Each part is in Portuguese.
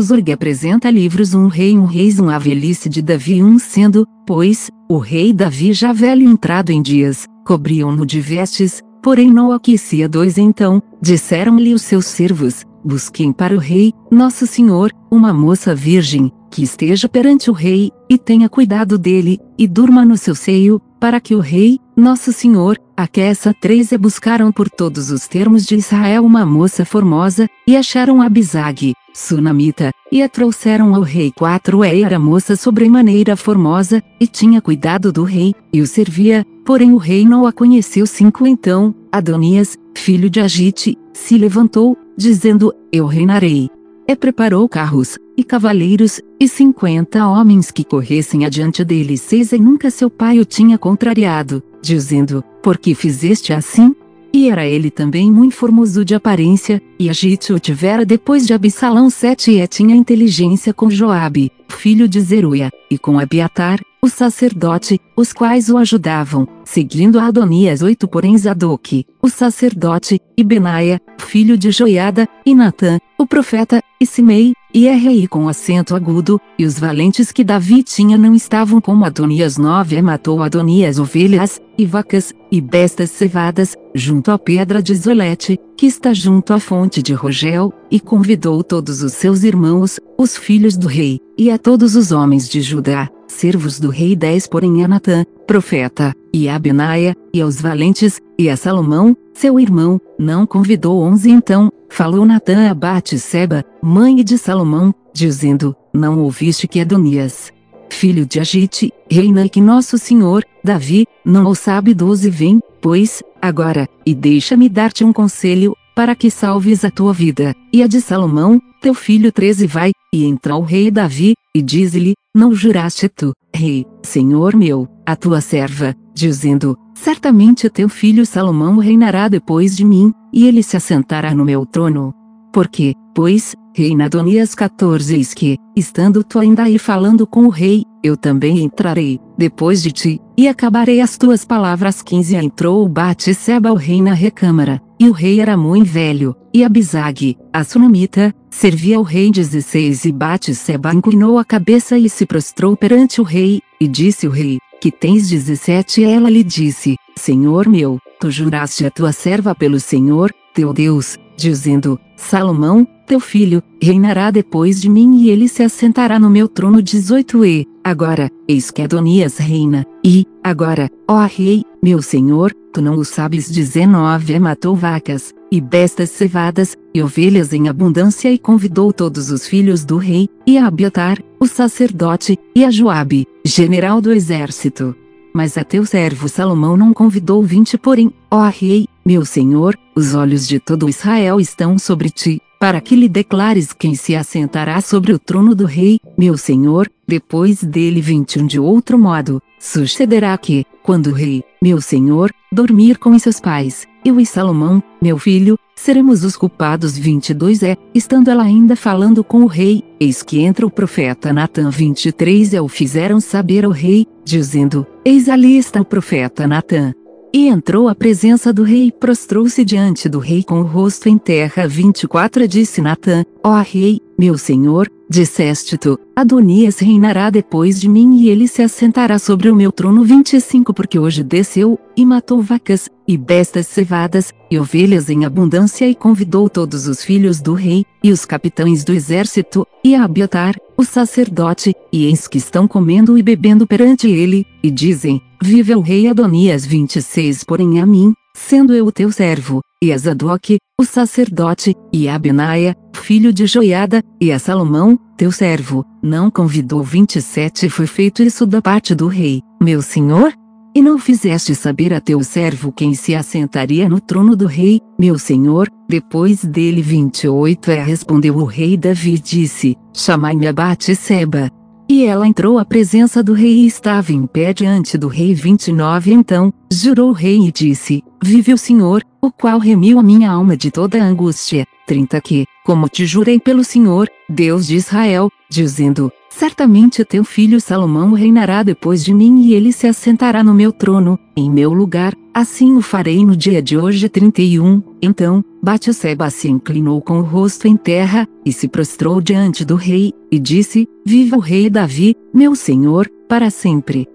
Zorg apresenta livros um rei um reis um a velhice de Davi um sendo, pois, o rei Davi já velho entrado em dias, cobriam-no de vestes, porém não aquecia dois. Então, disseram-lhe os seus servos, busquem para o rei, nosso senhor, uma moça virgem, que esteja perante o rei, e tenha cuidado dele, e durma no seu seio, para que o rei, nosso senhor, aqueça três. E buscaram por todos os termos de Israel uma moça formosa, e acharam Abisag, Sunamita, e a trouxeram ao rei quatro e era moça sobremaneira formosa, e tinha cuidado do rei, e o servia, porém o rei não a conheceu cinco então, Adonias, filho de Agite, se levantou, dizendo, eu reinarei. E preparou carros, e cavaleiros, e cinquenta homens que corressem adiante dele seis e nunca seu pai o tinha contrariado, dizendo, por que fizeste assim? E era ele também muito formoso de aparência, e Agite o tivera depois de Absalão sete e tinha inteligência com Joabe, filho de Zeruia, e com Abiatar, o sacerdote, os quais o ajudavam, seguindo a Adonias oito porém Zadok, o sacerdote, e Benaia, filho de Joiada, e Natã, o profeta, e Simei, e R.I. com acento agudo, e os valentes que Davi tinha não estavam como Adonias nove e matou Adonias ovelhas, e vacas, e bestas cevadas, junto à pedra de Zolete, que está junto à fonte de Rogel, e convidou todos os seus irmãos, os filhos do rei, e a todos os homens de Judá, servos do rei dez porém a Natã, profeta, e a Benaia, e aos valentes, e a Salomão, seu irmão, não convidou onze então, falou Natã a Bate-seba, mãe de Salomão, dizendo, não ouviste que Adonias, filho de Agite, reina que nosso senhor, Davi, não o sabe doze vem, pois, agora, e deixa-me dar-te um conselho, para que salves a tua vida, e a de Salomão, teu filho treze vai, e entra o rei Davi, e diz-lhe, não juraste tu, rei, senhor meu, a tua serva, dizendo, certamente teu filho Salomão reinará depois de mim, e ele se assentará no meu trono. Porque, pois, reina Adonias 14 eis que, estando tu ainda aí falando com o rei, eu também entrarei, depois de ti, e acabarei as tuas palavras 15 entrou Bate-seba o rei na recâmara, e o rei era muito velho, e Abisag, a sunamita, servia ao rei 16 e Bate-seba inclinou a cabeça e se prostrou perante o rei, e disse o rei, que tens 17 e ela lhe disse, Senhor meu, tu juraste a tua serva pelo Senhor, teu Deus, dizendo, Salomão, teu filho, reinará depois de mim e ele se assentará no meu trono 18 e, agora, eis que Adonias reina, e, agora, ó rei, meu senhor, tu não o sabes 19 e matou vacas, e bestas cevadas, e ovelhas em abundância e convidou todos os filhos do rei, e a Abiatar, o sacerdote, e a Joabe, general do exército. Mas a teu servo Salomão não convidou vinte porém, ó rei, meu senhor, os olhos de todo Israel estão sobre ti, para que lhe declares quem se assentará sobre o trono do rei, meu senhor, depois dele vinte um de outro modo, sucederá que, quando o rei, meu senhor, dormir com seus pais, eu e Salomão, meu filho, seremos os culpados. 22 é, estando ela ainda falando com o rei, eis que entra o profeta Natan. 23 é o fizeram saber ao rei, dizendo, eis ali está o profeta Natan. E entrou à presença do rei e prostrou-se diante do rei com o rosto em terra. 24 disse Natã, ó rei, meu senhor, disseste tu, Adonias reinará depois de mim e ele se assentará sobre o meu trono 25 porque hoje desceu, e matou vacas, e bestas cevadas, e ovelhas em abundância e convidou todos os filhos do rei, e os capitães do exército, e a Abiatar, o sacerdote, e eis que estão comendo e bebendo perante ele, e dizem, vive o rei Adonias 26 porém a mim, sendo eu o teu servo, e a Zadok, o sacerdote, e a Benaia, filho de Joiada, e a Salomão, teu servo, não convidou 27 foi feito isso da parte do rei, meu senhor? E não fizeste saber a teu servo quem se assentaria no trono do rei, meu senhor? Depois dele 28 é respondeu o rei Davi disse, chamai-me a Bate-seba. E ela entrou à presença do rei e estava em pé diante do rei 29 então, jurou o rei e disse, vive o Senhor, o qual remiu a minha alma de toda angústia, 30 que, como te jurei pelo Senhor, Deus de Israel, dizendo, Certamente teu filho Salomão reinará depois de mim e ele se assentará no meu trono, em meu lugar, assim o farei no dia de hoje 31. Então, Batseba se inclinou com o rosto em terra, e se prostrou diante do rei, e disse: Viva o rei Davi, meu senhor, para sempre.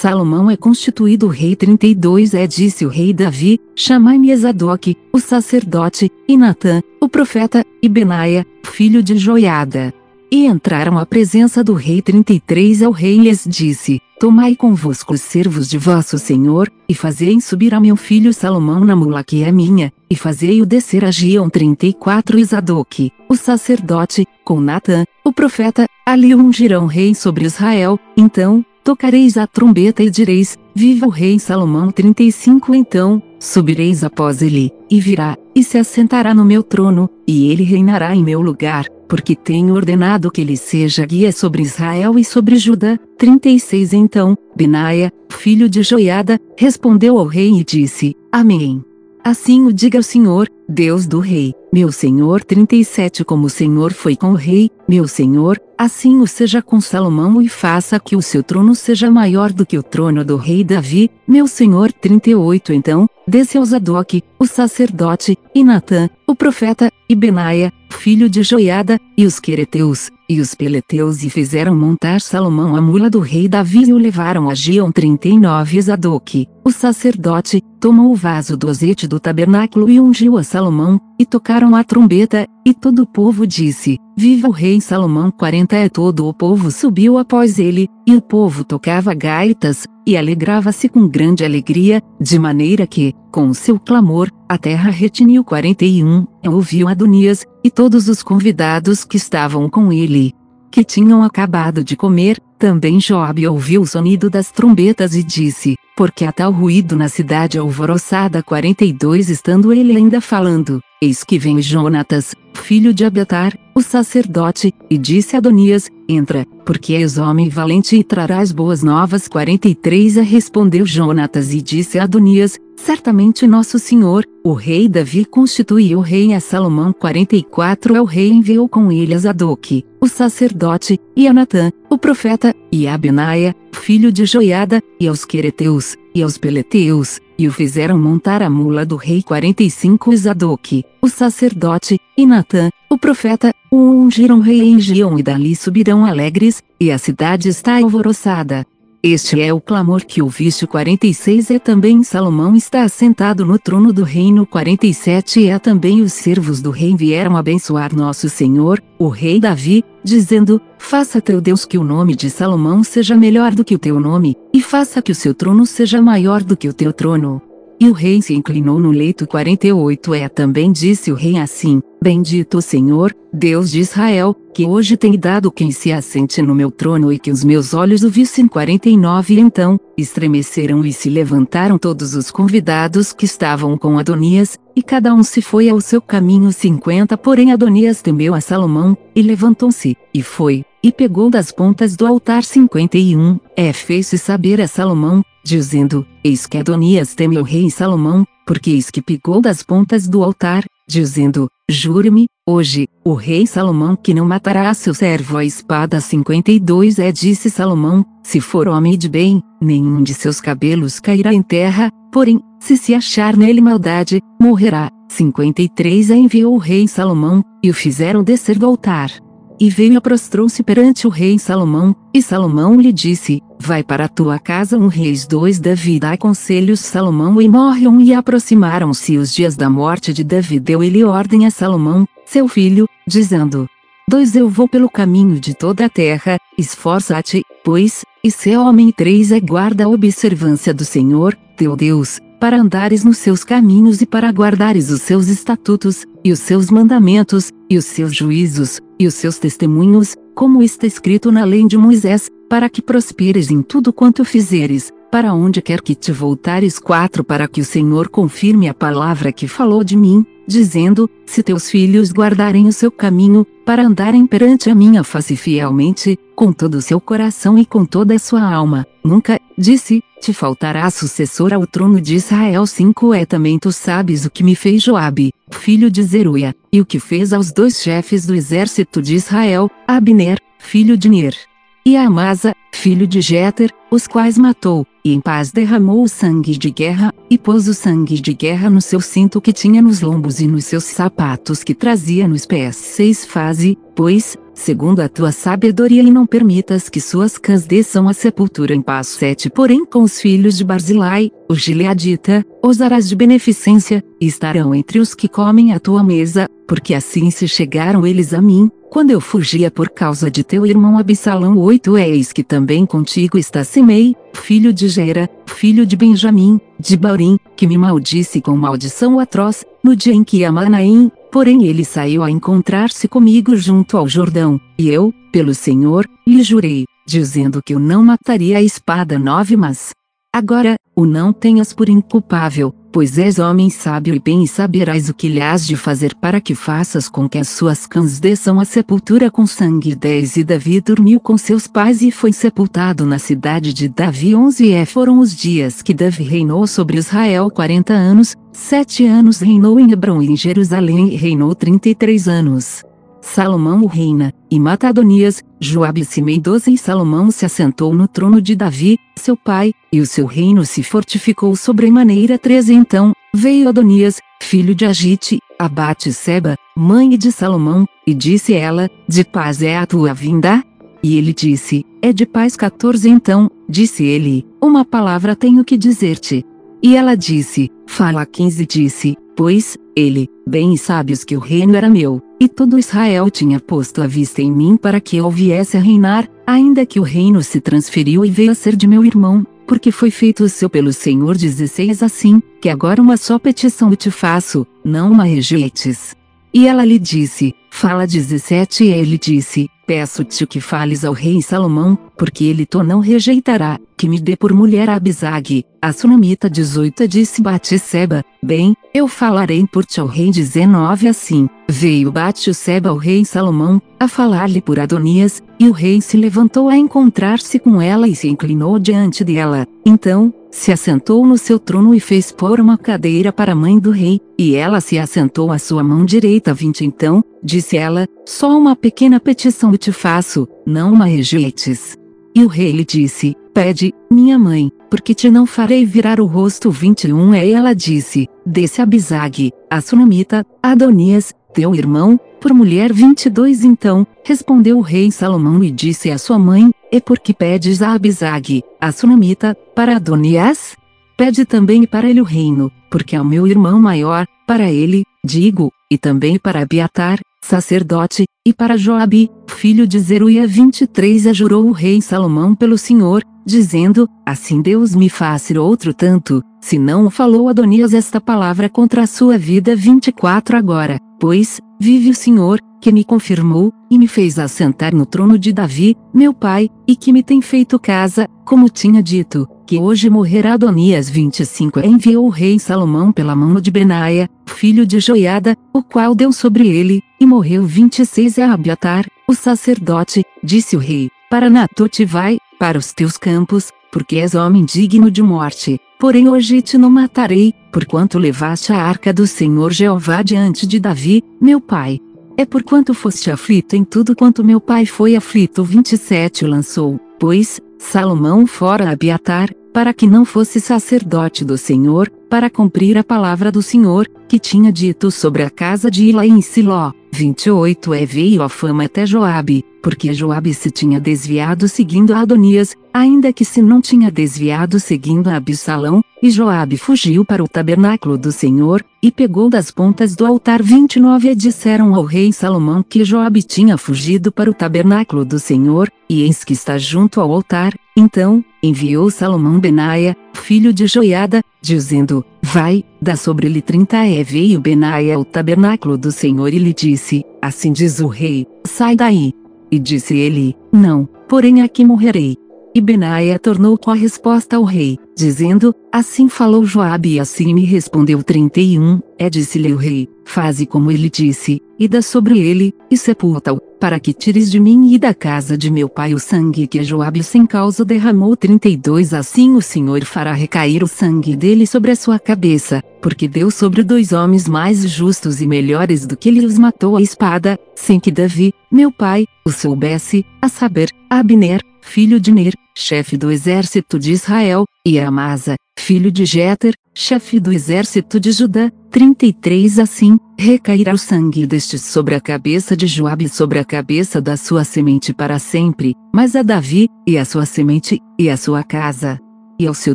Salomão é constituído rei 32 é disse o rei Davi, chamai-me Esadoc, o sacerdote, e Natã, o profeta, e Benaia, filho de Joiada. E entraram à presença do rei 33 ao rei lhes disse, Tomai convosco os servos de vosso senhor, e fazei subir a meu filho Salomão na mula que é minha, e fazei-o descer a Gion 34 e Zadok, o sacerdote, com Natã, o profeta, ali ungirão rei sobre Israel, então, tocareis a trombeta e direis, Viva o rei Salomão 35 Então, subireis após ele, e virá, e se assentará no meu trono, e ele reinará em meu lugar, porque tenho ordenado que ele seja guia sobre Israel e sobre Judá. 36 Então, Benaia, filho de Joiada, respondeu ao rei e disse, Amém. Assim o diga o Senhor, Deus do rei, meu Senhor 37 Como o Senhor foi com o rei, meu Senhor, assim o seja com Salomão e faça que o seu trono seja maior do que o trono do rei Davi, meu Senhor 38 Então, desceu Zadok, o sacerdote, e Natã, o profeta, e Benaia, filho de Joiada, e os quereteus, e os peleteus e fizeram montar Salomão a mula do rei Davi e o levaram a Gion 39 Zadok, o sacerdote, tomou o vaso do azeite do tabernáculo e ungiu a Salomão, e tocaram a trombeta, e todo o povo disse, Viva o rei Salomão 40 é todo o povo subiu após ele, e o povo tocava gaitas, e alegrava-se com grande alegria, de maneira que, com seu clamor, a terra retiniu 41, ouviu Adonias, e todos os convidados que estavam com ele, que tinham acabado de comer, também Joabe ouviu o sonido das trombetas e disse, porque há tal ruído na cidade alvoroçada 42 estando ele ainda falando, eis que vem Jonatas, filho de Abiatar, o sacerdote, e disse a Adonias, entra, porque és homem valente e trarás boas novas. 43 respondeu Jonatas e disse a Adonias, certamente nosso senhor, o rei Davi constituiu rei a Salomão. 44 o rei enviou com ele a Zadok, o sacerdote, e a Natã, o profeta, e a Benaia, filho de Joiada, e aos Quereteus, e aos Peleteus, e o fizeram montar a mula do rei. 45 Zadok, o sacerdote, e Natã, o profeta, o ungiram rei em Gion e dali subirão alegres, e a cidade está alvoroçada. Este é o clamor que ouviste 46 é também Salomão está assentado no trono do reino 47 é também os servos do rei vieram abençoar nosso Senhor, o rei Davi, dizendo, faça teu Deus que o nome de Salomão seja melhor do que o teu nome, e faça que o seu trono seja maior do que o teu trono. E o rei se inclinou no leito 48 é também disse o rei assim, Bendito o Senhor, Deus de Israel, que hoje tem dado quem se assente no meu trono e que os meus olhos o vissem. 49 então, estremeceram e se levantaram todos os convidados que estavam com Adonias, e cada um se foi ao seu caminho 50 porém Adonias temeu a Salomão, e levantou-se, e foi, e pegou das pontas do altar 51, é fez-se saber a Salomão, dizendo, Eis que Adonias teme o rei Salomão, porque eis que pegou das pontas do altar, dizendo, Jure-me, hoje, o rei Salomão que não matará seu servo a espada 52 é disse Salomão, se for homem de bem, nenhum de seus cabelos cairá em terra, porém, se se achar nele maldade, morrerá. 53 é enviou o rei Salomão, e o fizeram descer do altar. E veio e prostrou-se perante o rei Salomão, e Salomão lhe disse, Vai para a tua casa um reis dois Davi dá conselhos Salomão e morre um e aproximaram-se os dias da morte de Davi. Deu ele ordem a Salomão, seu filho, dizendo, Dois eu vou pelo caminho de toda a terra, esforça-te, pois, e se homem três é guarda a observância do Senhor, teu Deus, para andares nos seus caminhos e para guardares os seus estatutos, e os seus mandamentos, e os seus juízos, e os seus testemunhos, como está escrito na lei de Moisés, para que prosperes em tudo quanto fizeres, para onde quer que te voltares. 4 Para que o Senhor confirme a palavra que falou de mim, dizendo: Se teus filhos guardarem o seu caminho, para andarem perante a minha face fielmente, com todo o seu coração e com toda a sua alma, nunca, disse, te faltará sucessor ao trono de Israel. 5 É também tu sabes o que me fez Joabe, filho de Zeruia, e o que fez aos dois chefes do exército de Israel, Abner, filho de Ner. E a Amasa, filho de Jeter, os quais matou, e em paz derramou o sangue de guerra, e pôs o sangue de guerra no seu cinto que tinha nos lombos e nos seus sapatos que trazia nos pés. 6 Faze, pois, segundo a tua sabedoria e não permitas que suas cãs desçam à sepultura em paz. 7 Porém com os filhos de Barzilai, o Gileadita, osarás de beneficência, estarão entre os que comem a tua mesa, porque assim se chegaram eles a mim, quando eu fugia por causa de teu irmão Absalão 8 Eis que também contigo está Simei, filho de Gera, filho de Benjamim, de Baurim, que me maldisse com maldição atroz, no dia em que Amanaim, porém ele saiu a encontrar-se comigo junto ao Jordão, e eu, pelo Senhor, lhe jurei, dizendo que eu não mataria a espada 9 Mas, agora, o não tenhas por inculpável, pois és homem sábio e bem e saberás o que lhe has de fazer para que faças com que as suas cãs desçam à sepultura com sangue. 10 E Davi dormiu com seus pais e foi sepultado na cidade de Davi. 11 E foram os dias que Davi reinou sobre Israel 40 anos, sete anos reinou em Hebron e em Jerusalém e reinou 33 anos. Salomão reina, e mata Adonias, Joabe Simei 12 e Salomão se assentou no trono de Davi, seu pai, e o seu reino se fortificou sobremaneira 13 Então, veio Adonias, filho de Agite, abate Seba, mãe de Salomão, e disse ela, de paz é a tua vinda? E ele disse, é de paz 14 Então, disse ele, uma palavra tenho que dizer-te. E ela disse, fala 15 disse, pois, ele, bem sábios que o reino era meu, e todo Israel tinha posto a vista em mim para que eu viesse a reinar, ainda que o reino se transferiu e veio a ser de meu irmão, porque foi feito o seu pelo Senhor 16 assim, que agora uma só petição eu te faço, não uma rejeites. E ela lhe disse, fala 17 e ele disse, Peço-te que fales ao rei Salomão, porque ele to não rejeitará, que me dê por mulher a Abisag, a sunamita 18 disse Batisseba, bem, eu falarei por ti ao rei 19 assim, veio Batisseba ao rei Salomão, a falar-lhe por Adonias, e o rei se levantou a encontrar-se com ela e se inclinou diante dela, então, se assentou no seu trono e fez pôr uma cadeira para a mãe do rei, e ela se assentou à sua mão direita. 20 então, disse ela, só uma pequena petição te faço, não uma rejeites. E o rei lhe disse, pede, minha mãe, porque te não farei virar o rosto 21 E ela disse, desse Abisag, a sunamita, Adonias, teu irmão, por mulher 22 Então, respondeu o rei Salomão e disse à sua mãe, e por que pedes a Abisag, a sunamita, para Adonias? Pede também para ele o reino, porque é o meu irmão maior, para ele, digo, e também para Abiatar, sacerdote, e para Joabe, filho de Zeruia 23 jurou o rei Salomão pelo Senhor, dizendo, assim Deus me faça outro tanto, se não falou Adonias esta palavra contra a sua vida 24 agora, pois, vive o Senhor, que me confirmou, e me fez assentar no trono de Davi, meu pai, e que me tem feito casa, como tinha dito, que hoje morrerá Adonias. 25 enviou o rei Salomão pela mão de Benaia, filho de Joiada, o qual deu sobre ele, e morreu 26 a Abiatar, o sacerdote, disse o rei, para Natote vai, para os teus campos, porque és homem digno de morte, porém hoje te não matarei, porquanto levaste a arca do Senhor Jeová diante de Davi, meu pai. É porquanto foste aflito em tudo quanto meu pai foi aflito 27 lançou, pois, Salomão fora Abiatar, para que não fosse sacerdote do Senhor, para cumprir a palavra do Senhor, que tinha dito sobre a casa de Ila em Siló. 28 É veio a fama até Joabe, porque Joabe se tinha desviado seguindo a Adonias, ainda que se não tinha desviado seguindo a Absalão, e Joabe fugiu para o tabernáculo do Senhor, e pegou das pontas do altar 29 e disseram ao rei Salomão que Joabe tinha fugido para o tabernáculo do Senhor, e eis que está junto ao altar, então, enviou Salomão Benaia, filho de Joiada, dizendo, vai, dá sobre ele trinta e veio Benaia ao tabernáculo do Senhor e lhe disse, assim diz o rei, sai daí. E disse ele, não, porém aqui morrerei. E Benaia tornou com a resposta ao rei, dizendo, assim falou Joabe e assim me respondeu 31, é disse-lhe o rei, faze como ele disse, e dá sobre ele, e sepulta-o, para que tires de mim e da casa de meu pai o sangue que Joabe sem causa derramou 32 assim o Senhor fará recair o sangue dele sobre a sua cabeça, porque deu sobre dois homens mais justos e melhores do que ele os matou a espada, sem que Davi, meu pai, o soubesse, a saber, Abner, filho de Ner, chefe do exército de Israel, e Amasa, filho de Jeter, chefe do exército de Judá. 33 Assim, recairá o sangue destes sobre a cabeça de Joabe e sobre a cabeça da sua semente para sempre, mas a Davi, e a sua semente, e a sua casa. E ao seu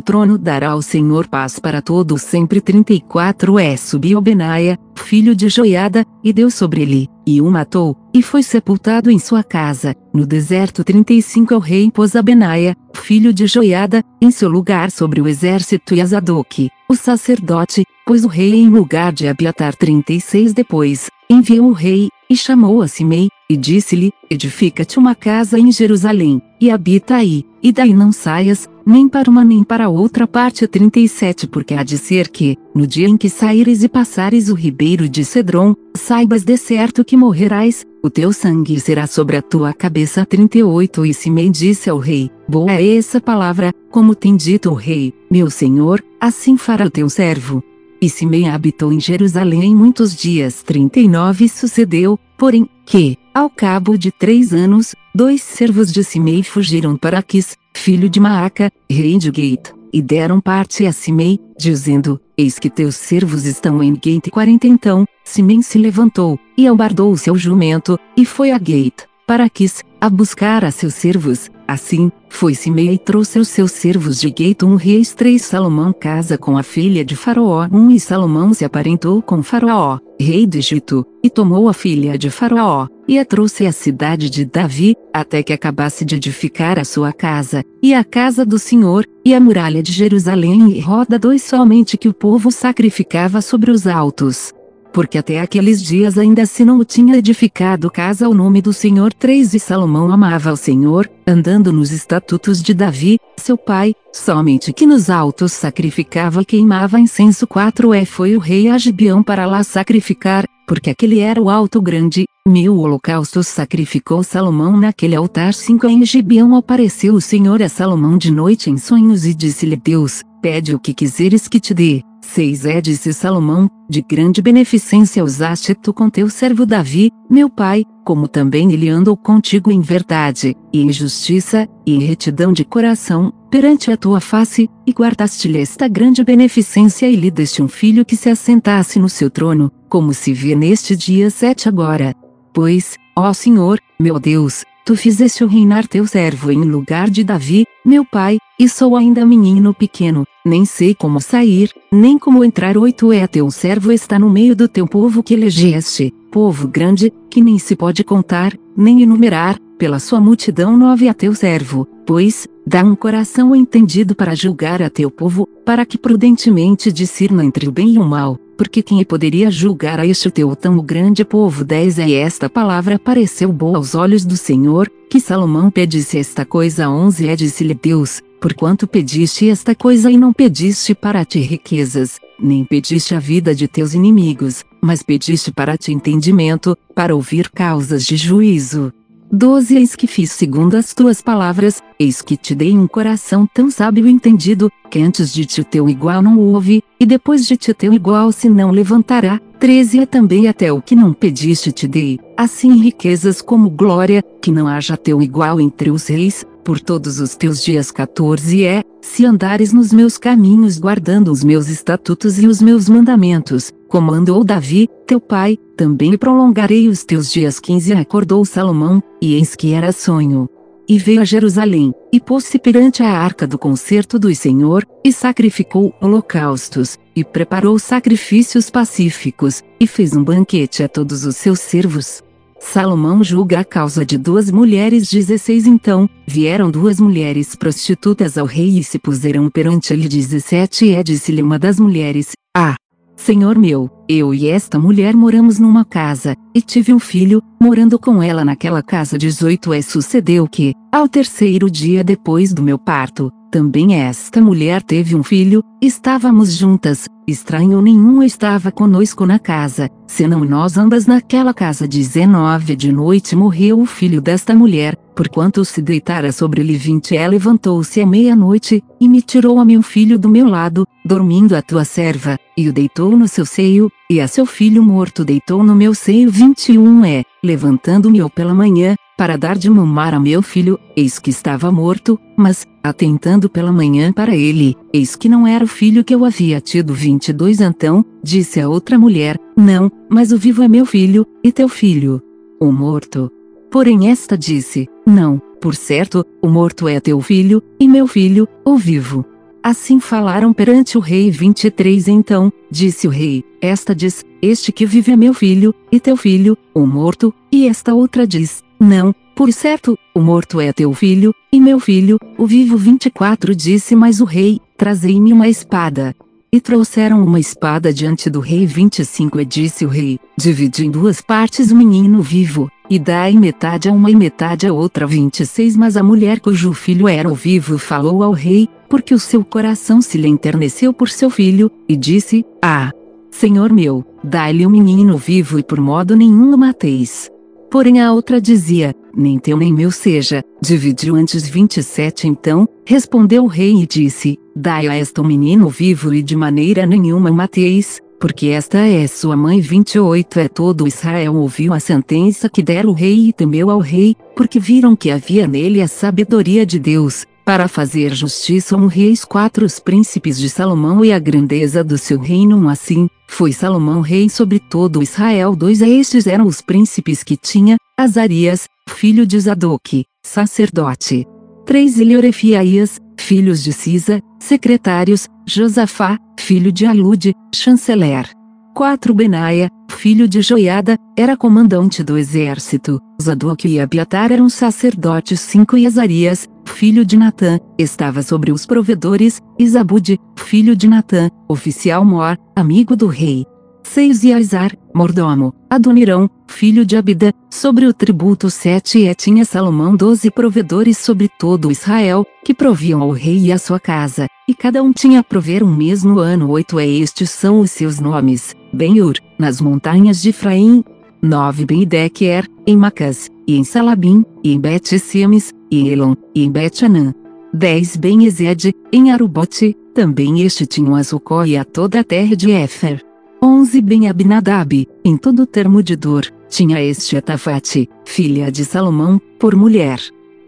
trono dará o Senhor paz para todos sempre. 34 é subiu Benaia, filho de Joiada, e deu sobre ele, e o matou, e foi sepultado em sua casa, no deserto 35 é o rei pôs a Benaia, filho de Joiada, em seu lugar sobre o exército e Azadoque, o sacerdote, pois o rei em lugar de Abiatar. 36 depois, enviou o rei, e chamou a Simei, e disse-lhe, edifica-te uma casa em Jerusalém, e habita aí, e daí não saias, nem para uma nem para outra parte 37 porque há de ser que, no dia em que saíres e passares o ribeiro de Cedron, saibas de certo que morrerás, o teu sangue será sobre a tua cabeça 38 E Simei disse ao rei, boa é essa palavra, como tem dito o rei, meu senhor, assim fará o teu servo. E Simei habitou em Jerusalém muitos dias 39 Sucedeu, porém, que, ao cabo de três anos, dois servos de Simei fugiram para Aquis, filho de Maaca, rei de Gate, e deram parte a Simei, dizendo, Eis que teus servos estão em Gate 40 Então, Simei se levantou, e albardou o seu jumento, e foi a Gate, para Aquis, a buscar a seus servos, Assim, foi Simei e trouxe os seus servos de um reis 3 Salomão casa com a filha de Faraó. 1 um, e Salomão se aparentou com Faraó, rei do Egito, e tomou a filha de Faraó, e a trouxe à cidade de Davi, até que acabasse de edificar a sua casa, e a casa do Senhor, e a muralha de Jerusalém e roda dois somente que o povo sacrificava sobre os altos porque até aqueles dias ainda se não o tinha edificado casa ao nome do Senhor. 3 E Salomão amava ao Senhor, andando nos estatutos de Davi, seu pai, somente que nos altos sacrificava e queimava incenso. 4 É foi o rei Agibião para lá sacrificar, porque aquele era o alto grande, mil holocaustos sacrificou Salomão naquele altar. 5 Em Gibeão apareceu o Senhor a Salomão de noite em sonhos e disse-lhe Deus, pede o que quiseres que te dê. 6 É disse Salomão, de grande beneficência usaste tu com teu servo Davi, meu pai, como também ele andou contigo em verdade, e em justiça, e em retidão de coração, perante a tua face, e guardaste-lhe esta grande beneficência e lhe deste um filho que se assentasse no seu trono, como se vê neste dia 7 agora. Pois, ó Senhor, meu Deus, tu fizeste reinar teu servo em lugar de Davi, meu pai, e sou ainda menino pequeno, nem sei como sair, nem como entrar. Oito é teu servo está no meio do teu povo que elegeste, povo grande, que nem se pode contar, nem enumerar, pela sua multidão nove a teu servo, pois, dá um coração entendido para julgar a teu povo, para que prudentemente discirna entre o bem e o mal, porque quem poderia julgar a este teu tão grande povo? 10 É esta palavra pareceu boa aos olhos do Senhor, que Salomão pedisse esta coisa 11 É disse-lhe Deus, porquanto pediste esta coisa e não pediste para ti riquezas, nem pediste a vida de teus inimigos, mas pediste para ti entendimento, para ouvir causas de juízo. 12 Eis que fiz segundo as tuas palavras, eis que te dei um coração tão sábio e entendido, que antes de ti teu igual não houve, e depois de ti teu igual se não levantará. 13 É também até o que não pediste te dei, assim riquezas como glória, que não haja teu igual entre os reis, por todos os teus dias. 14 É, se andares nos meus caminhos guardando os meus estatutos e os meus mandamentos, como andou Davi, teu pai, também prolongarei os teus dias. 15 Acordou Salomão, e eis que era sonho. E veio a Jerusalém, e pôs-se perante a arca do concerto do Senhor, e sacrificou holocaustos, e preparou sacrifícios pacíficos, e fez um banquete a todos os seus servos. Salomão julga a causa de duas mulheres 16 Então, vieram duas mulheres prostitutas ao rei e se puseram perante ele 17 É disse-lhe uma das mulheres, Ah, Senhor meu, eu e esta mulher moramos numa casa, e tive um filho, morando com ela naquela casa 18 É sucedeu que, ao terceiro dia depois do meu parto, também esta mulher teve um filho, estávamos juntas, estranho nenhum estava conosco na casa, senão nós ambas naquela casa. 19 de noite morreu o filho desta mulher, porquanto se deitara sobre ele. 20 ela levantou-se à meia-noite, e me tirou a meu filho do meu lado, dormindo a tua serva, e o deitou no seu seio, e a seu filho morto deitou no meu seio. 21 é, levantando-me eu pela manhã, para dar de mamar a meu filho, eis que estava morto, mas, atentando pela manhã para ele, eis que não era o filho que eu havia tido 22 então, disse a outra mulher, não, mas o vivo é meu filho, e teu filho. O morto. Porém esta disse, não, por certo, o morto é teu filho, e meu filho, o vivo. Assim falaram perante o rei 23 Então, disse o rei, esta diz, este que vive é meu filho, e teu filho, o morto, e esta outra diz, não, por certo, o morto é teu filho, e meu filho, o vivo 24 disse mais o rei, trazei-me uma espada. E trouxeram uma espada diante do rei 25 e disse o rei, divide em duas partes o menino vivo, e dai metade a uma e metade a outra 26 Mas a mulher cujo filho era o vivo falou ao rei, porque o seu coração se lhe enterneceu por seu filho, e disse, Ah! Senhor meu, dai-lhe o menino vivo e por modo nenhum o mateis. Porém a outra dizia, nem teu nem meu seja, dividiu antes 27 Então, respondeu o rei e disse, dai a esta o menino vivo e de maneira nenhuma mateis, porque esta é sua mãe 28 é todo Israel ouviu a sentença que dera o rei e temeu ao rei, porque viram que havia nele a sabedoria de Deus, para fazer justiça um reis quatro os príncipes de Salomão e a grandeza do seu reino assim, foi Salomão rei sobre todo Israel dois a estes eram os príncipes que tinha, Azarias, filho de Zadok, sacerdote. Três Eliorefiaías, filhos de Cisa, secretários, Josafá, filho de Alude, chanceler. 4 Benaia, filho de Joiada, era comandante do exército. Zadok e Abiatar eram sacerdotes. 5 E Azarias, filho de Natã, estava sobre os provedores. Isabude, filho de Natã, oficial mor, amigo do rei. 6 e Aizar, mordomo, Adonirão, filho de Abida, sobre o tributo 7 e tinha Salomão doze provedores sobre todo Israel, que proviam ao rei e à sua casa, e cada um tinha a prover um mês no ano 8 é estes são os seus nomes, Ben-Ur, nas montanhas de Efraim, 9 Ben-Dequer, em Macas, e em Salabim, e em Bet-Semes, e em Elon, e em Bet-Anã. 10 Ben-Ezed, em Arubote, também este tinha a Zucó e a toda a terra de Éfer. 11 Ben Abinadab, em todo o termo de dor, tinha este Etafate, filha de Salomão, por mulher.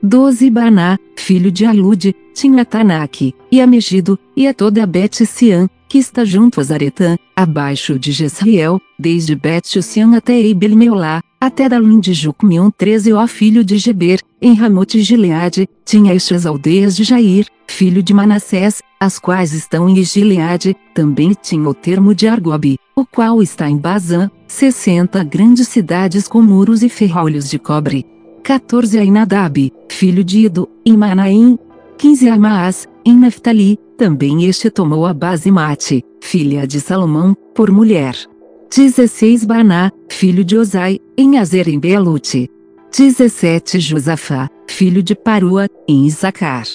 12 Baná, filho de Alude, tinha Tanak, e a Megido, e a toda Bet-Sian, que está junto a Zaretã, abaixo de Jezreel, desde Bet-Sian até Eibel-Meolá, até Dalim de Jucmion 13 ó filho de Geber, em Ramote Gileade, tinha estas aldeias de Jair, filho de Manassés, as quais estão em Gileade, também tinha o termo de Argobi, o qual está em Bazã, 60 grandes cidades com muros e ferrolhos de cobre. 14 Ainadab, filho de Ido, em Manaim. 15 Amaas, em Neftali, também este tomou a Basimate, filha de Salomão, por mulher. 16 Baná, filho de Osai, em Azer em Belute. 17 Josafá, filho de Parua, em Isacar.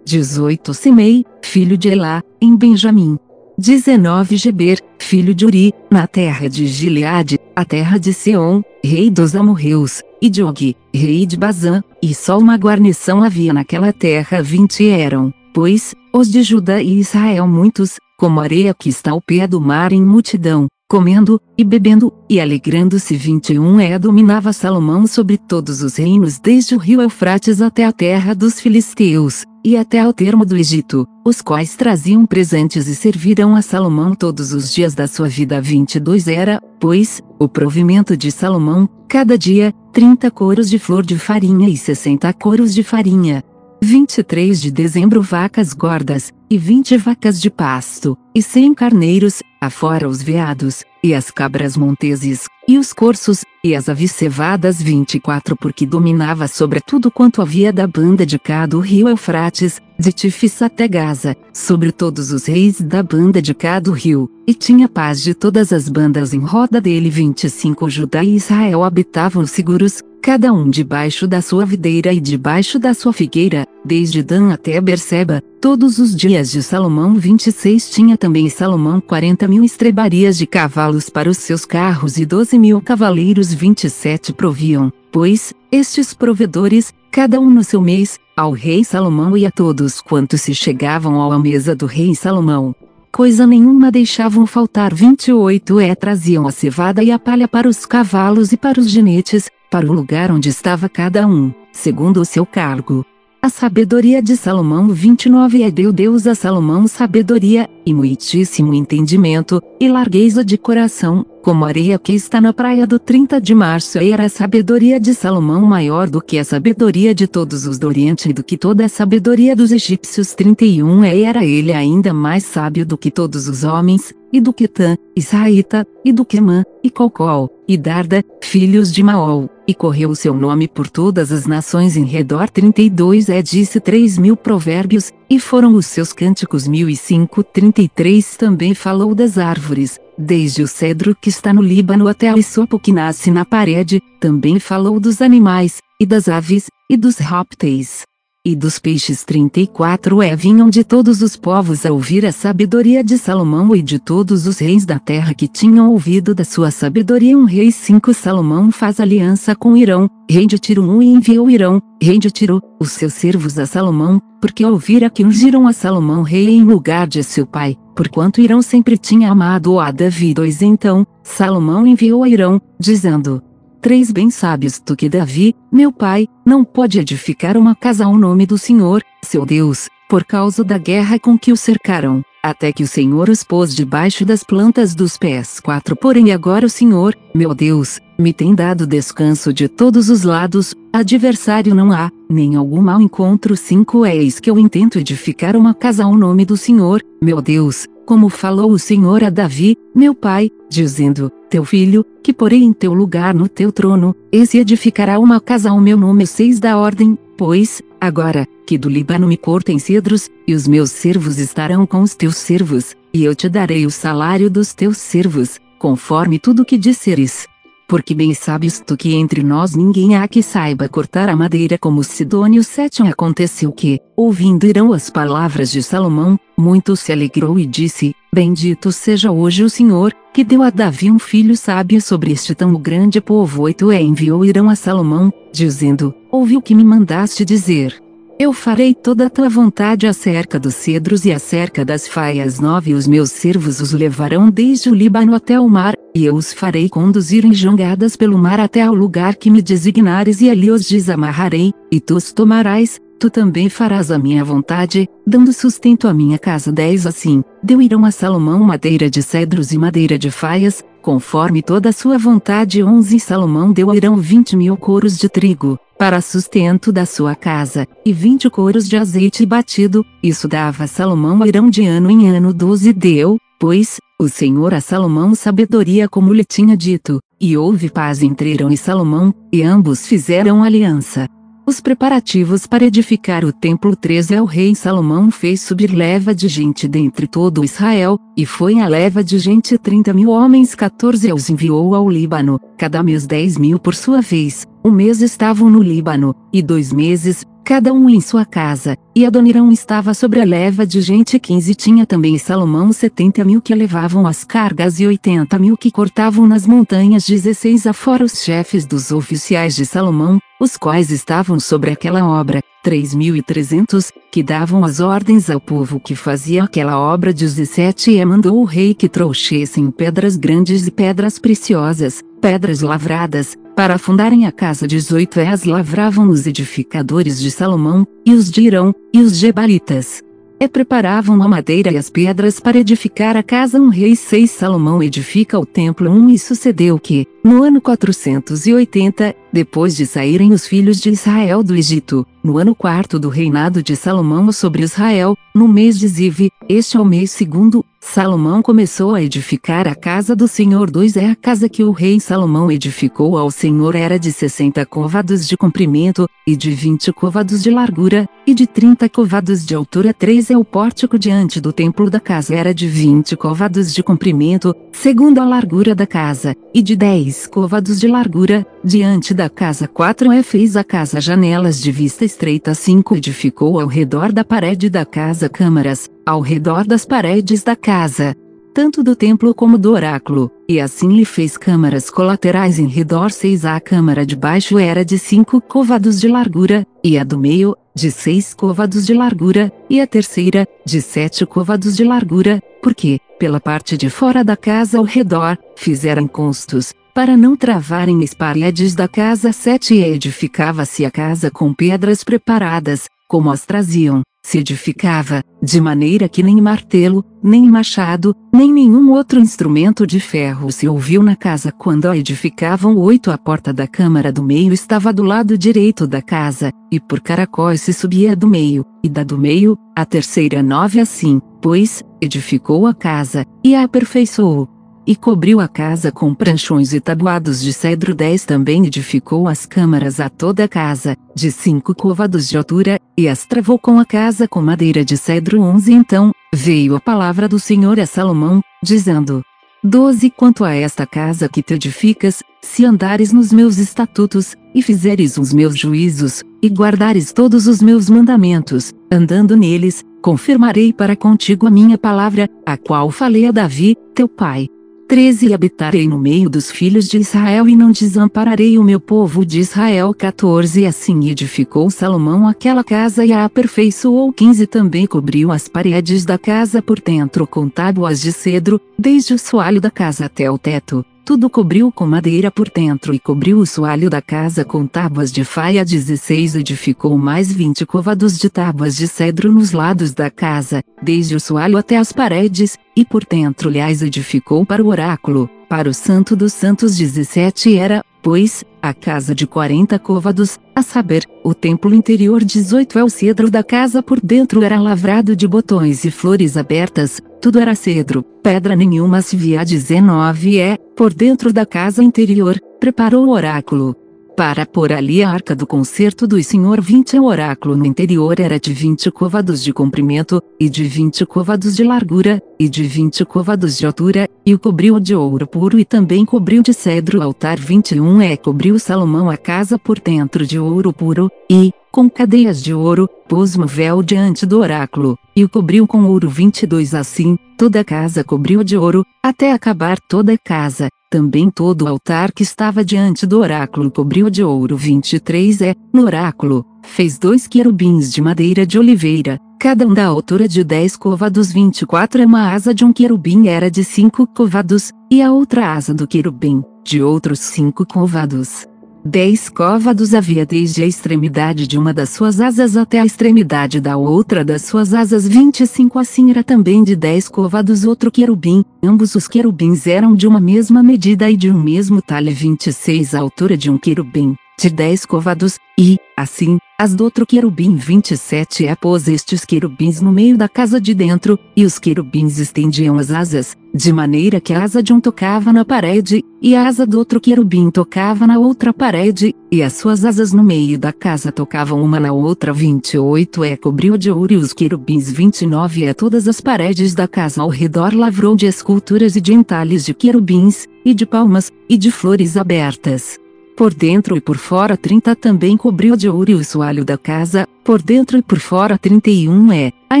18 Simei, filho de Elá, em Benjamim. 19 Geber, filho de Uri, na terra de Gileade, a terra de Seom, rei dos amorreus, e de Og, rei de Bazã, e só uma guarnição havia naquela terra vinte eram, pois, os de Judá e Israel muitos, como areia que está ao pé do mar em multidão, comendo, e bebendo, e alegrando-se 21 é dominava Salomão sobre todos os reinos desde o rio Eufrates até a terra dos filisteus, e até ao termo do Egito, os quais traziam presentes e serviram a Salomão todos os dias da sua vida. 22 era, pois, o provimento de Salomão, cada dia, 30 coros de flor de farinha e 60 coros de farinha, 23 de dezembro vacas gordas, e 20 vacas de pasto, e 100 carneiros, afora os veados, e as cabras monteses, e os corços, e as aves cevadas 24 porque dominava sobre tudo quanto havia da banda de cá do rio Eufrates, de Tifis até Gaza, sobre todos os reis da banda de cá do rio, e tinha paz de todas as bandas em roda dele. 25 Judá e Israel habitavam seguros, cada um debaixo da sua videira e debaixo da sua figueira, desde Dan até Berseba, todos os dias de Salomão 26 tinha também Salomão 40 mil estrebarias de cavalos para os seus carros e 12 mil cavaleiros 27 proviam, pois, estes provedores, cada um no seu mês, ao rei Salomão e a todos quantos se chegavam à mesa do rei Salomão. Coisa nenhuma deixavam faltar 28 é traziam a cevada e a palha para os cavalos e para os ginetes, para o lugar onde estava cada um, segundo o seu cargo. A sabedoria de Salomão 29 é deu Deus a Salomão sabedoria, e muitíssimo entendimento, e largueza de coração, como areia que está na praia do 30 de março. Era a sabedoria de Salomão maior do que a sabedoria de todos os do Oriente e do que toda a sabedoria dos egípcios. 31 e era ele ainda mais sábio do que todos os homens, e do que Tã, Israíta, e do que Mã, e Colcol, e Darda, filhos de Maol e correu o seu nome por todas as nações em redor 32 é disse 3 mil provérbios, e foram os seus cânticos mil e cinco 33 também falou das árvores, desde o cedro que está no Líbano até o isopo que nasce na parede, também falou dos animais, e das aves, e dos répteis e dos peixes 34 é vinham de todos os povos a ouvir a sabedoria de Salomão e de todos os reis da terra que tinham ouvido da sua sabedoria. Um rei 5 Salomão faz aliança com Irão, rei de Tiro 1 e enviou Irão, rei de Tiro, os seus servos a Salomão, porque ouvira que ungiram a Salomão rei em lugar de seu pai, porquanto Irão sempre tinha amado a Davi. 2 então, Salomão enviou a Irão, dizendo, Três bem sábios tu que Davi, meu pai, não pode edificar uma casa ao nome do Senhor, seu Deus, por causa da guerra com que o cercaram, até que o Senhor os pôs debaixo das plantas dos pés. 4 Porém agora o Senhor, meu Deus, me tem dado descanso de todos os lados, adversário não há, nem algum mal encontro. 5 Eis que eu intento edificar uma casa ao nome do Senhor, meu Deus, como falou o Senhor a Davi, meu pai, dizendo: Teu filho, que porei em teu lugar no teu trono, esse edificará uma casa ao meu nome. 6 da ordem, pois, agora, que do Líbano me cortem cedros, e os meus servos estarão com os teus servos, e eu te darei o salário dos teus servos, conforme tudo que disseres porque bem sabes tu que entre nós ninguém há que saiba cortar a madeira como Sidônio 7 Aconteceu que, ouvindo Irão as palavras de Salomão, muito se alegrou e disse, Bendito seja hoje o Senhor, que deu a Davi um filho sábio sobre este tão grande povo 8 E enviou Irão a Salomão, dizendo, Ouvi o que me mandaste dizer. Eu farei toda a tua vontade acerca dos cedros e acerca das faias nove os meus servos os levarão desde o Líbano até o mar, e eu os farei conduzir em jangadas pelo mar até ao lugar que me designares e ali os desamarrarei, e tu os tomarás, tu também farás a minha vontade, dando sustento à minha casa. 10 assim, deu Irão a Salomão madeira de cedros e madeira de faias, conforme toda a sua vontade. 11 Salomão deu a Irão vinte mil coros de trigo, para sustento da sua casa, e vinte coros de azeite batido, isso dava Salomão a Irão de ano em ano. 12 deu, pois, o Senhor a Salomão sabedoria como lhe tinha dito, e houve paz entre Irão e Salomão, e ambos fizeram aliança. Os preparativos para edificar o templo 13 é o rei Salomão fez subir leva de gente dentre todo Israel, e foi a leva de gente 30 mil homens 14 os enviou ao Líbano, cada mês 10 mil por sua vez, um mês estavam no Líbano, e dois meses, cada um em sua casa, e Adonirão estava sobre a leva de gente 15 tinha também Salomão 70 mil que levavam as cargas e 80 mil que cortavam nas montanhas 16 afora os chefes dos oficiais de Salomão, os quais estavam sobre aquela obra, 3.300, que davam as ordens ao povo que fazia aquela obra 17 e mandou o rei que trouxessem pedras grandes e pedras preciosas, pedras lavradas, para fundarem a casa 18 e as lavravam os edificadores de Salomão, e os de Irão, e os Gebalitas e preparavam a madeira e as pedras para edificar a casa. Um rei 6 Salomão edifica o templo. 1 e sucedeu que, no ano 480, depois de saírem os filhos de Israel do Egito, no ano quarto do reinado de Salomão sobre Israel, no mês de Ziv, este é o mês segundo, Salomão começou a edificar a casa do Senhor 2 é a casa que o rei Salomão edificou ao Senhor era de 60 covados de comprimento, e de 20 covados de largura, e de 30 covados de altura 3 é o pórtico diante do templo da casa era de 20 covados de comprimento, segundo a largura da casa, e de 10 covados de largura, diante da casa 4 é fez a casa janelas de vista estreita 5 edificou ao redor da parede da casa câmaras, ao redor das paredes da casa, tanto do templo como do oráculo, e assim lhe fez câmaras colaterais em redor seis a câmara de baixo era de cinco covados de largura, e a do meio, de seis covados de largura, e a terceira, de sete covados de largura, porque, pela parte de fora da casa ao redor, fizeram constos, para não travarem as paredes da casa sete e edificava-se a casa com pedras preparadas, como as traziam, se edificava, de maneira que nem martelo, nem machado, nem nenhum outro instrumento de ferro se ouviu na casa. Quando a edificavam oito a porta da câmara do meio estava do lado direito da casa, e por caracóis se subia do meio, e da do meio, a terceira nove assim, pois, edificou a casa, e a aperfeiçoou e cobriu a casa com pranchões e tabuados de cedro. 10 Também edificou as câmaras a toda a casa, de cinco côvados de altura, e as travou com a casa com madeira de cedro. 11 Então, veio a palavra do Senhor a Salomão, dizendo: 12 Quanto a esta casa que te edificas, se andares nos meus estatutos, e fizeres os meus juízos, e guardares todos os meus mandamentos, andando neles, confirmarei para contigo a minha palavra, a qual falei a Davi, teu pai 13 E habitarei no meio dos filhos de Israel e não desampararei o meu povo de Israel. 14 Assim edificou Salomão aquela casa e a aperfeiçoou. 15 Também cobriu as paredes da casa por dentro com tábuas de cedro, desde o soalho da casa até o teto tudo cobriu com madeira por dentro e cobriu o soalho da casa com tábuas de faia 16 edificou mais vinte covados de tábuas de cedro nos lados da casa, desde o soalho até as paredes, e por dentro lhes edificou para o oráculo, para o santo dos santos 17 era, pois, a casa de 40 côvados, a saber, o templo interior 18 é o cedro da casa por dentro era lavrado de botões e flores abertas, tudo era cedro, pedra nenhuma se via 19 é, por dentro da casa interior, preparou o oráculo, para pôr ali a arca do concerto do Senhor 20 o oráculo no interior era de 20 côvados de comprimento, e de 20 côvados de largura, e de 20 côvados de altura, e o cobriu de ouro puro e também cobriu de cedro o altar 21 é cobriu Salomão a casa por dentro de ouro puro, e, com cadeias de ouro, pôs um véu diante do oráculo, e o cobriu com ouro 22 assim, toda a casa cobriu de ouro, até acabar toda a casa, também todo o altar que estava diante do oráculo cobriu de ouro 23 é, no oráculo, fez dois querubins de madeira de oliveira, cada um da altura de 10 covados 24 é uma asa de um querubim era de 5 covados, e a outra asa do querubim, de outros 5 covados. Dez côvados havia desde a extremidade de uma das suas asas até a extremidade da outra das suas asas. 25 assim era também de dez côvados outro querubim. Ambos os querubins eram de uma mesma medida e de um mesmo talhe. 26 a altura de um querubim, de dez côvados, e, assim, as do outro querubim 27 é pôs estes querubins no meio da casa de dentro, e os querubins estendiam as asas, de maneira que a asa de um tocava na parede, e a asa do outro querubim tocava na outra parede, e as suas asas no meio da casa tocavam uma na outra. 28 é cobriu de ouro e os querubins 29 é todas as paredes da casa ao redor. Lavrou de esculturas e de entalhes de querubins, e de palmas, e de flores abertas por dentro e por fora 30 também cobriu de ouro o soalho da casa, por dentro e por fora 31 é, a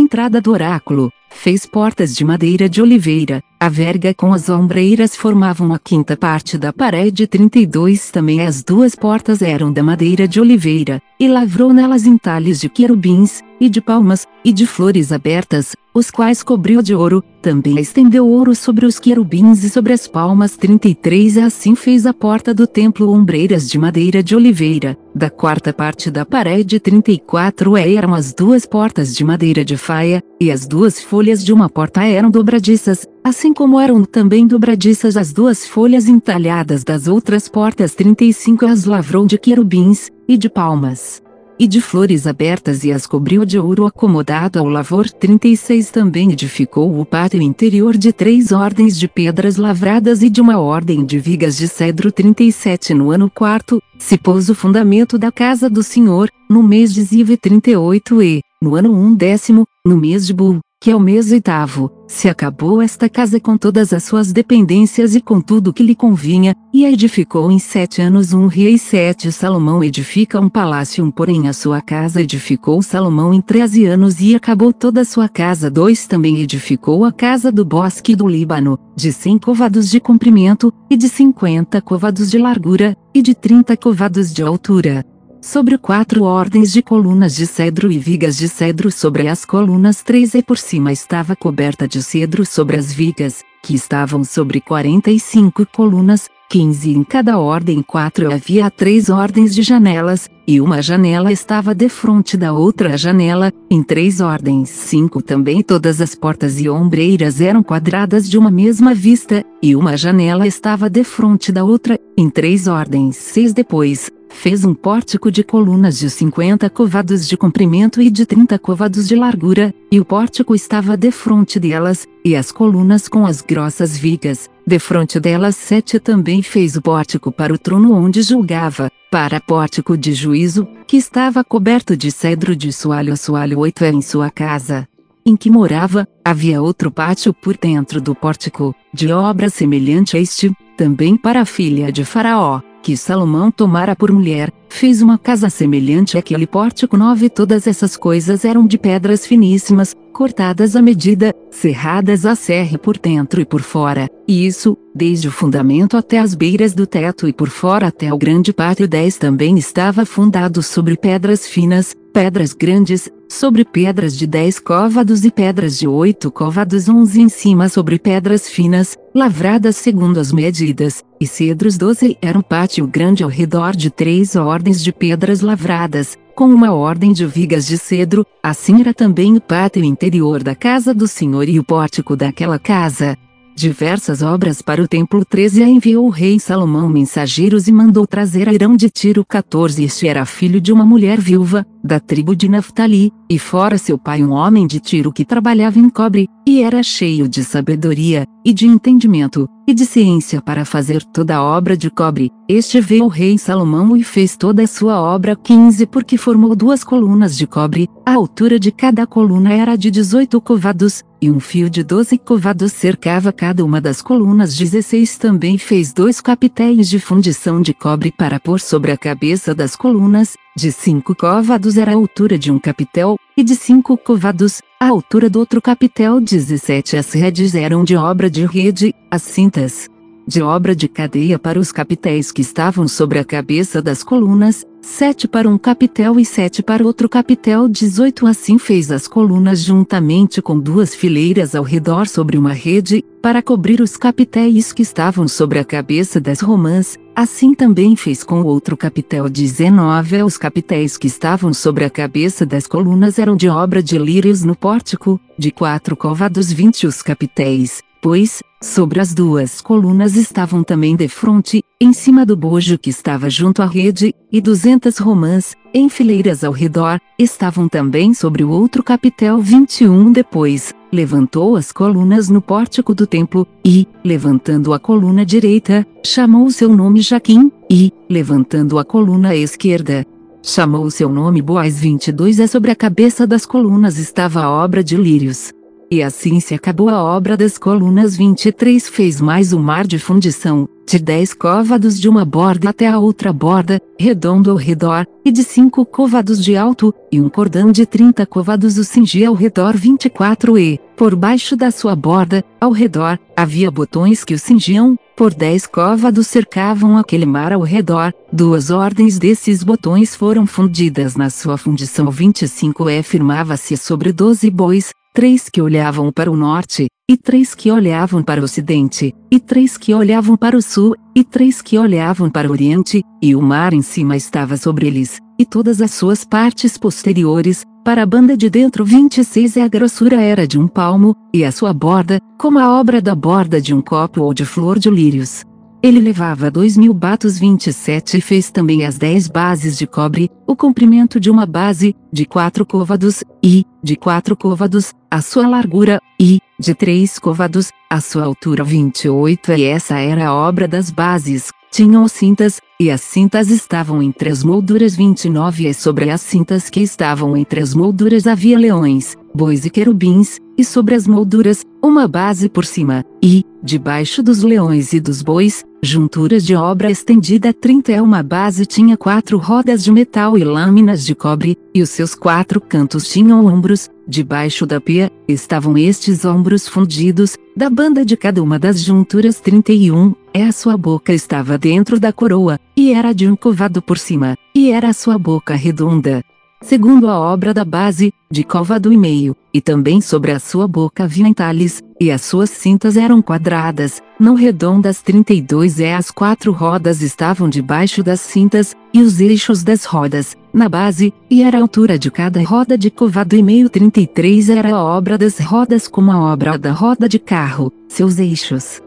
entrada do oráculo, fez portas de madeira de oliveira, a verga com as ombreiras formavam a quinta parte da parede 32 também as duas portas eram da madeira de oliveira, e lavrou nelas entalhes de querubins, e de palmas, e de flores abertas, os quais cobriu de ouro, também estendeu ouro sobre os querubins e sobre as palmas 33 e assim fez a porta do templo ombreiras de madeira de oliveira, da quarta parte da parede 34 eram as duas portas de madeira de faia, e as duas folhas de uma porta eram dobradiças, assim como eram também dobradiças as duas folhas entalhadas das outras portas 35 as lavrou de querubins, e de palmas e de flores abertas e as cobriu de ouro acomodado ao lavor. 36 também edificou o pátio interior de três ordens de pedras lavradas e de uma ordem de vigas de cedro. 37 no ano quarto, se pôs o fundamento da casa do Senhor, no mês de Zive 38 e, no ano um décimo, no mês de Bul, que é o mês oitavo, se acabou esta casa com todas as suas dependências e com tudo que lhe convinha, e a edificou em sete anos um rei sete Salomão edifica um palácio um porém a sua casa edificou Salomão em treze anos e acabou toda a sua casa. Dois também edificou a casa do bosque do Líbano, de cem covados de comprimento, e de cinquenta covados de largura, e de trinta covados de altura sobre quatro ordens de colunas de cedro e vigas de cedro sobre as colunas três e por cima estava coberta de cedro sobre as vigas, que estavam sobre quarenta e cinco colunas, quinze em cada ordem quatro havia três ordens de janelas, e uma janela estava defronte da outra janela, em três ordens cinco também todas as portas e ombreiras eram quadradas de uma mesma vista, e uma janela estava defronte da outra, em três ordens seis depois, fez um pórtico de colunas de 50 covados de comprimento e de 30 covados de largura, e o pórtico estava defronte delas, e as colunas com as grossas vigas, defronte delas sete também fez o pórtico para o trono onde julgava, para pórtico de juízo, que estava coberto de cedro de soalho soalho oito é em sua casa. Em que morava, havia outro pátio por dentro do pórtico, de obra semelhante a este, também para a filha de Faraó, que Salomão tomara por mulher, fez uma casa semelhante àquele pórtico nove. Todas essas coisas eram de pedras finíssimas, cortadas à medida, cerradas a serra por dentro e por fora, e isso, desde o fundamento até as beiras do teto e por fora até o grande pátio 10 também estava fundado sobre pedras finas, pedras grandes, sobre pedras de dez côvados e pedras de oito côvados uns em cima sobre pedras finas, lavradas segundo as medidas, e cedros doze era um pátio grande ao redor de três ordens de pedras lavradas, com uma ordem de vigas de cedro, assim era também o pátio interior da casa do Senhor e o pórtico daquela casa, diversas obras para o templo 13 a enviou o rei Salomão mensageiros e mandou trazer a Irão de Tiro 14 este era filho de uma mulher viúva, da tribo de Naphtali, e fora seu pai um homem de Tiro que trabalhava em cobre, e era cheio de sabedoria, e de entendimento, e de ciência para fazer toda a obra de cobre. Este veio o rei Salomão e fez toda a sua obra 15 porque formou duas colunas de cobre, a altura de cada coluna era de 18 covados, e um fio de 12 covados cercava cada uma das colunas 16 também fez dois capitéis de fundição de cobre para pôr sobre a cabeça das colunas, de cinco covados era a altura de um capitel, e de cinco covados, a altura do outro capitel 17 as redes eram de obra de rede, as cintas de obra de cadeia para os capitéis que estavam sobre a cabeça das colunas, sete para um capitel e sete para outro capitel. 18 Assim fez as colunas juntamente com duas fileiras ao redor sobre uma rede, para cobrir os capitéis que estavam sobre a cabeça das romãs. Assim também fez com o outro capitel 19 Os capitéis que estavam sobre a cabeça das colunas eram de obra de lírios no pórtico, de quatro covados vinte os capitéis, pois, Sobre as duas colunas estavam também de frente, em cima do bojo que estava junto à rede, e duzentas romãs, em fileiras ao redor, estavam também sobre o outro capitel 21 depois, levantou as colunas no pórtico do templo, e, levantando a coluna direita, chamou seu nome Jaquim, e, levantando a coluna esquerda, chamou seu nome Boaz 22 é sobre a cabeça das colunas estava a obra de lírios. E assim se acabou a obra das colunas 23 fez mais um mar de fundição, de 10 côvados de uma borda até a outra borda, redondo ao redor, e de 5 côvados de alto, e um cordão de 30 côvados o cingia ao redor 24 e, por baixo da sua borda, ao redor, havia botões que o cingiam, por 10 côvados cercavam aquele mar ao redor, duas ordens desses botões foram fundidas na sua fundição 25 e firmava-se sobre 12 bois, três que olhavam para o norte, e três que olhavam para o ocidente, e três que olhavam para o sul, e três que olhavam para o oriente, e o mar em cima estava sobre eles, e todas as suas partes posteriores, para a banda de dentro 26 e a grossura era de um palmo, e a sua borda, como a obra da borda de um copo ou de flor de lírios. Ele levava dois mil batos 27 e fez também as dez bases de cobre, o comprimento de uma base, de quatro côvados, e, de quatro côvados, a sua largura, e, de três côvados, a sua altura 28 e essa era a obra das bases, tinham cintas, e as cintas estavam entre as molduras 29 e sobre as cintas que estavam entre as molduras havia leões, bois e querubins, e sobre as molduras, uma base por cima, e, debaixo dos leões e dos bois, junturas de obra estendida 30 é uma base tinha quatro rodas de metal e lâminas de cobre, e os seus quatro cantos tinham ombros, debaixo da pia, estavam estes ombros fundidos, da banda de cada uma das junturas 31, é a sua boca estava dentro da coroa, e era de um covado por cima, e era a sua boca redonda, segundo a obra da base, de covado e meio, e também sobre a sua boca havia entalhes, e as suas cintas eram quadradas, não redondas 32 é as quatro rodas estavam debaixo das cintas, e os eixos das rodas, na base, e era a altura de cada roda de covado e meio 33 era a obra das rodas como a obra da roda de carro, seus eixos